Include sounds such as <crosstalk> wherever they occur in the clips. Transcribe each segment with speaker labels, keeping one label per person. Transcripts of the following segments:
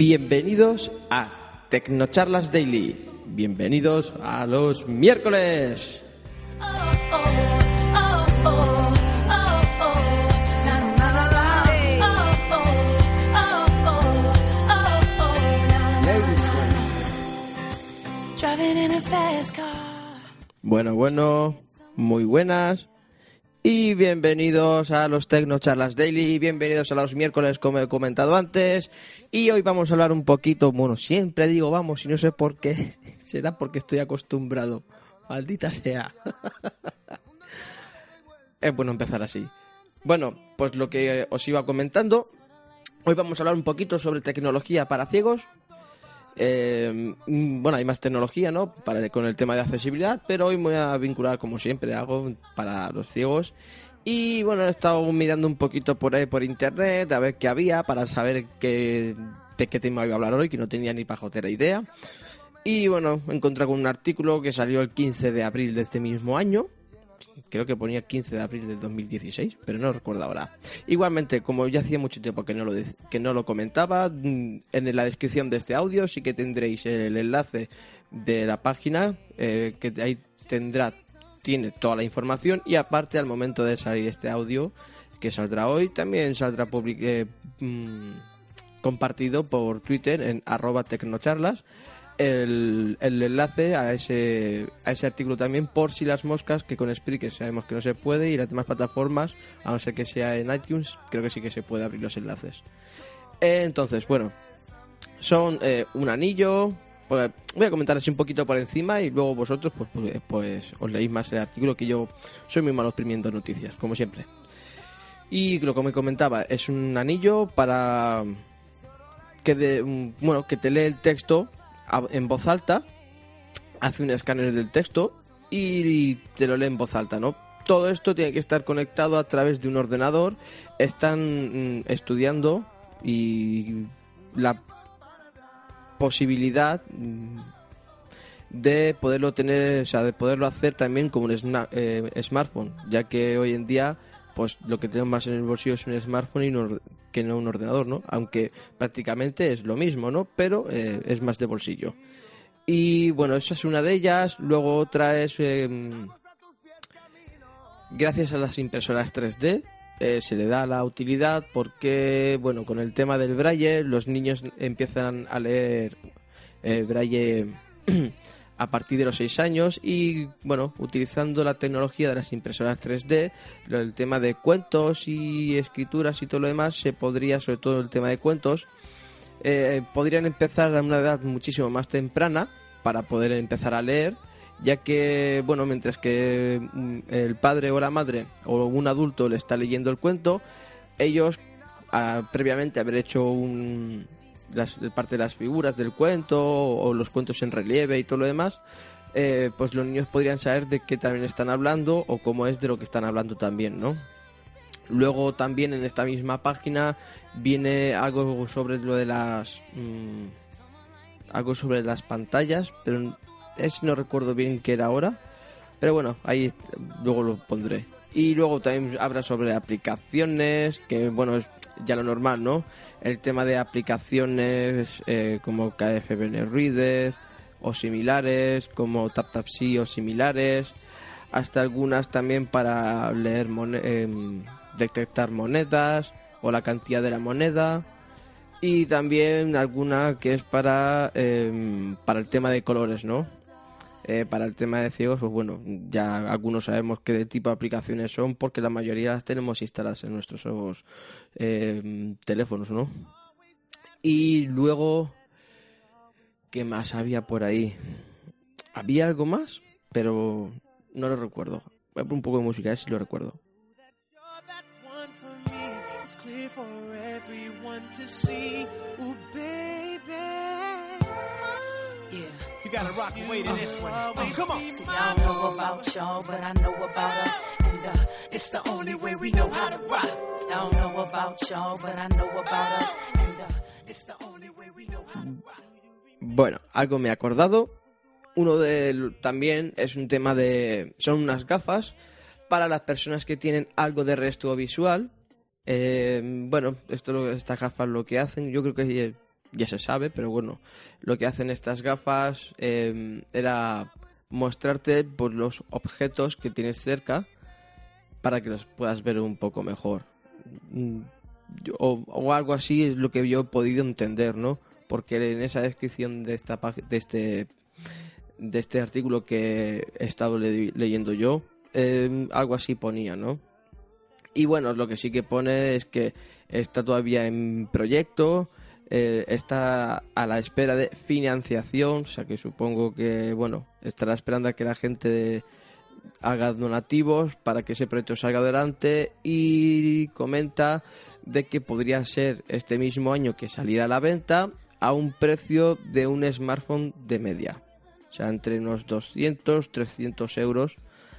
Speaker 1: Bienvenidos a Tecnocharlas Daily. Bienvenidos a los miércoles. Bueno, bueno, muy buenas. Y bienvenidos a los Tecnocharlas Daily, bienvenidos a los miércoles como he comentado antes. Y hoy vamos a hablar un poquito, bueno, siempre digo vamos y no sé por qué, <laughs> será porque estoy acostumbrado. Maldita sea. <laughs> es bueno empezar así. Bueno, pues lo que os iba comentando, hoy vamos a hablar un poquito sobre tecnología para ciegos, eh, bueno, hay más tecnología, ¿no? Para, con el tema de accesibilidad, pero hoy me voy a vincular, como siempre hago, para los ciegos. Y bueno, he estado mirando un poquito por ahí por internet, a ver qué había, para saber qué, de qué tema iba a hablar hoy, que no tenía ni pajotera idea. Y bueno, he encontrado un artículo que salió el 15 de abril de este mismo año, creo que ponía 15 de abril del 2016, pero no recuerdo ahora. Igualmente, como ya hacía mucho tiempo que no lo, que no lo comentaba, mm, en la descripción de este audio sí que tendréis el enlace de la página, eh, que ahí tendrá, tiene toda la información y aparte al momento de salir este audio, que saldrá hoy, también saldrá eh, mm, compartido por Twitter en arroba tecnocharlas el, enlace a ese, a ese artículo también por si las moscas, que con Spreaker sabemos que no se puede y las demás plataformas, a no ser que sea en iTunes, creo que sí que se puede abrir los enlaces. Entonces, bueno, son eh, un anillo. Voy a comentar así un poquito por encima y luego vosotros pues, pues, pues, os leéis más el artículo que yo soy muy malo exprimiendo noticias, como siempre. Y lo que me comentaba, es un anillo para que de, bueno, que te lee el texto en voz alta, hace un escáner del texto y te lo lee en voz alta, ¿no? Todo esto tiene que estar conectado a través de un ordenador. Están mm, estudiando y la posibilidad mm, de poderlo tener, o sea, de poderlo hacer también como un eh, smartphone, ya que hoy en día pues lo que tenemos más en el bolsillo es un smartphone y que no un ordenador, ¿no? Aunque prácticamente es lo mismo, ¿no? Pero eh, es más de bolsillo. Y bueno, esa es una de ellas. Luego otra es, em, gracias a las impresoras 3D, eh, se le da la utilidad porque, bueno, con el tema del braille, los niños empiezan a leer eh, braille <clears throat> a partir de los 6 años y bueno, utilizando la tecnología de las impresoras 3D, el tema de cuentos y escrituras y todo lo demás, se podría, sobre todo el tema de cuentos, eh, podrían empezar a una edad muchísimo más temprana para poder empezar a leer, ya que, bueno, mientras que mm, el padre o la madre o un adulto le está leyendo el cuento, ellos, ah, previamente haber hecho un, las, parte de las figuras del cuento o, los cuentos en relieve y todo lo demás, eh, pues los niños podrían saber de qué también están hablando o cómo es de lo que están hablando también, ¿no? Luego también en esta misma página viene algo sobre lo de las mm, algo sobre las pantallas, pero es no recuerdo bien qué era ahora, pero bueno, ahí luego lo pondré. Y luego también habla sobre aplicaciones, que bueno, es ya lo normal, ¿no? El tema de aplicaciones eh, como KFBN Reader o similares, como TapTapSee o similares, hasta algunas también para leer em, detectar monedas o la cantidad de la moneda y también alguna que es para em, para el tema de colores, ¿no? Eh, para el tema de ciegos, pues bueno, ya algunos sabemos qué tipo de aplicaciones son porque la mayoría las tenemos instaladas en nuestros eh, teléfonos, ¿no? Y luego, ¿qué más había por ahí? Había algo más, pero no lo recuerdo. Voy a poner un poco de música, a si lo recuerdo. You gotta rock and wait in this one. Oh, come on. See, I don't know about y'all, but I know about us. And uh, it's the only way we know how to rock. I don't know about y'all, but I know about us. And uh, it's the only way we know how to rock. Bueno, algo me he acordado. Uno de también es un tema de son unas gafas para las personas que tienen algo de resto visual. Eh, bueno, esto estas gafas lo que hacen, yo creo que ya se sabe, pero bueno, lo que hacen estas gafas em, era mostrarte pues, los objetos que tienes cerca para que los puedas ver un poco mejor. Mm, o, o, algo así es lo que yo he podido entender, ¿no? Porque en esa descripción de esta de este de este artículo que he estado leyendo yo, em, algo así ponía, ¿no? Y bueno, lo que sí que pone es que está todavía en proyecto, eh, está a la espera de financiación, o sea que supongo que, bueno, estará esperando a que la gente haga donativos para que ese proyecto salga adelante y comenta de que podría ser este mismo año que saliera a la venta a un precio de un smartphone de media. O sea, entre unos 200, 300 euros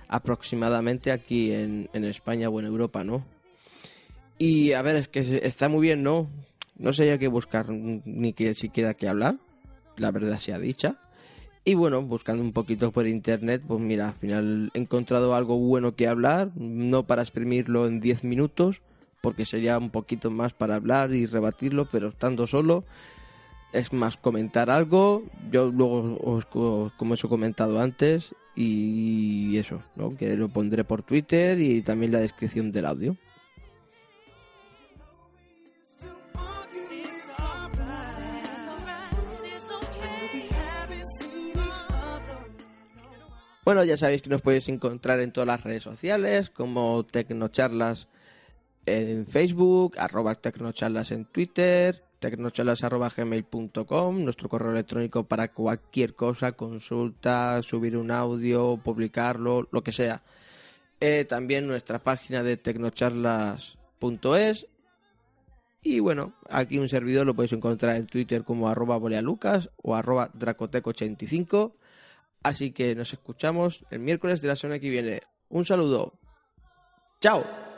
Speaker 1: aproximadamente aquí en, en España o en Europa, ¿no? Y a ver, es que está muy bien, ¿no? No ya qué buscar ni que siquiera que hablar, la verdad sea dicha. Y bueno, buscando un poquito por internet, pues mira, al final he encontrado algo bueno que hablar, no para exprimirlo en 10 minutos, porque sería un poquito más para hablar y rebatirlo, pero estando solo, es más comentar algo. Yo luego, os, como os he comentado antes, y eso, ¿no? que lo pondré por Twitter y también la descripción del audio. Bueno, ya sabéis que nos podéis encontrar en todas las redes sociales, como Tecnocharlas en Facebook, arroba Tecnocharlas en Twitter, tecnocharlas.gmail.com, nuestro correo electrónico para cualquier cosa, consulta, subir un audio, publicarlo, lo que sea. Eh, también nuestra página de tecnocharlas.es. Y bueno, aquí un servidor lo podéis encontrar en Twitter como arroba bolealucas o arroba dracotec85. Así que nos escuchamos el miércoles de la semana que viene. Un saludo. ¡Chao!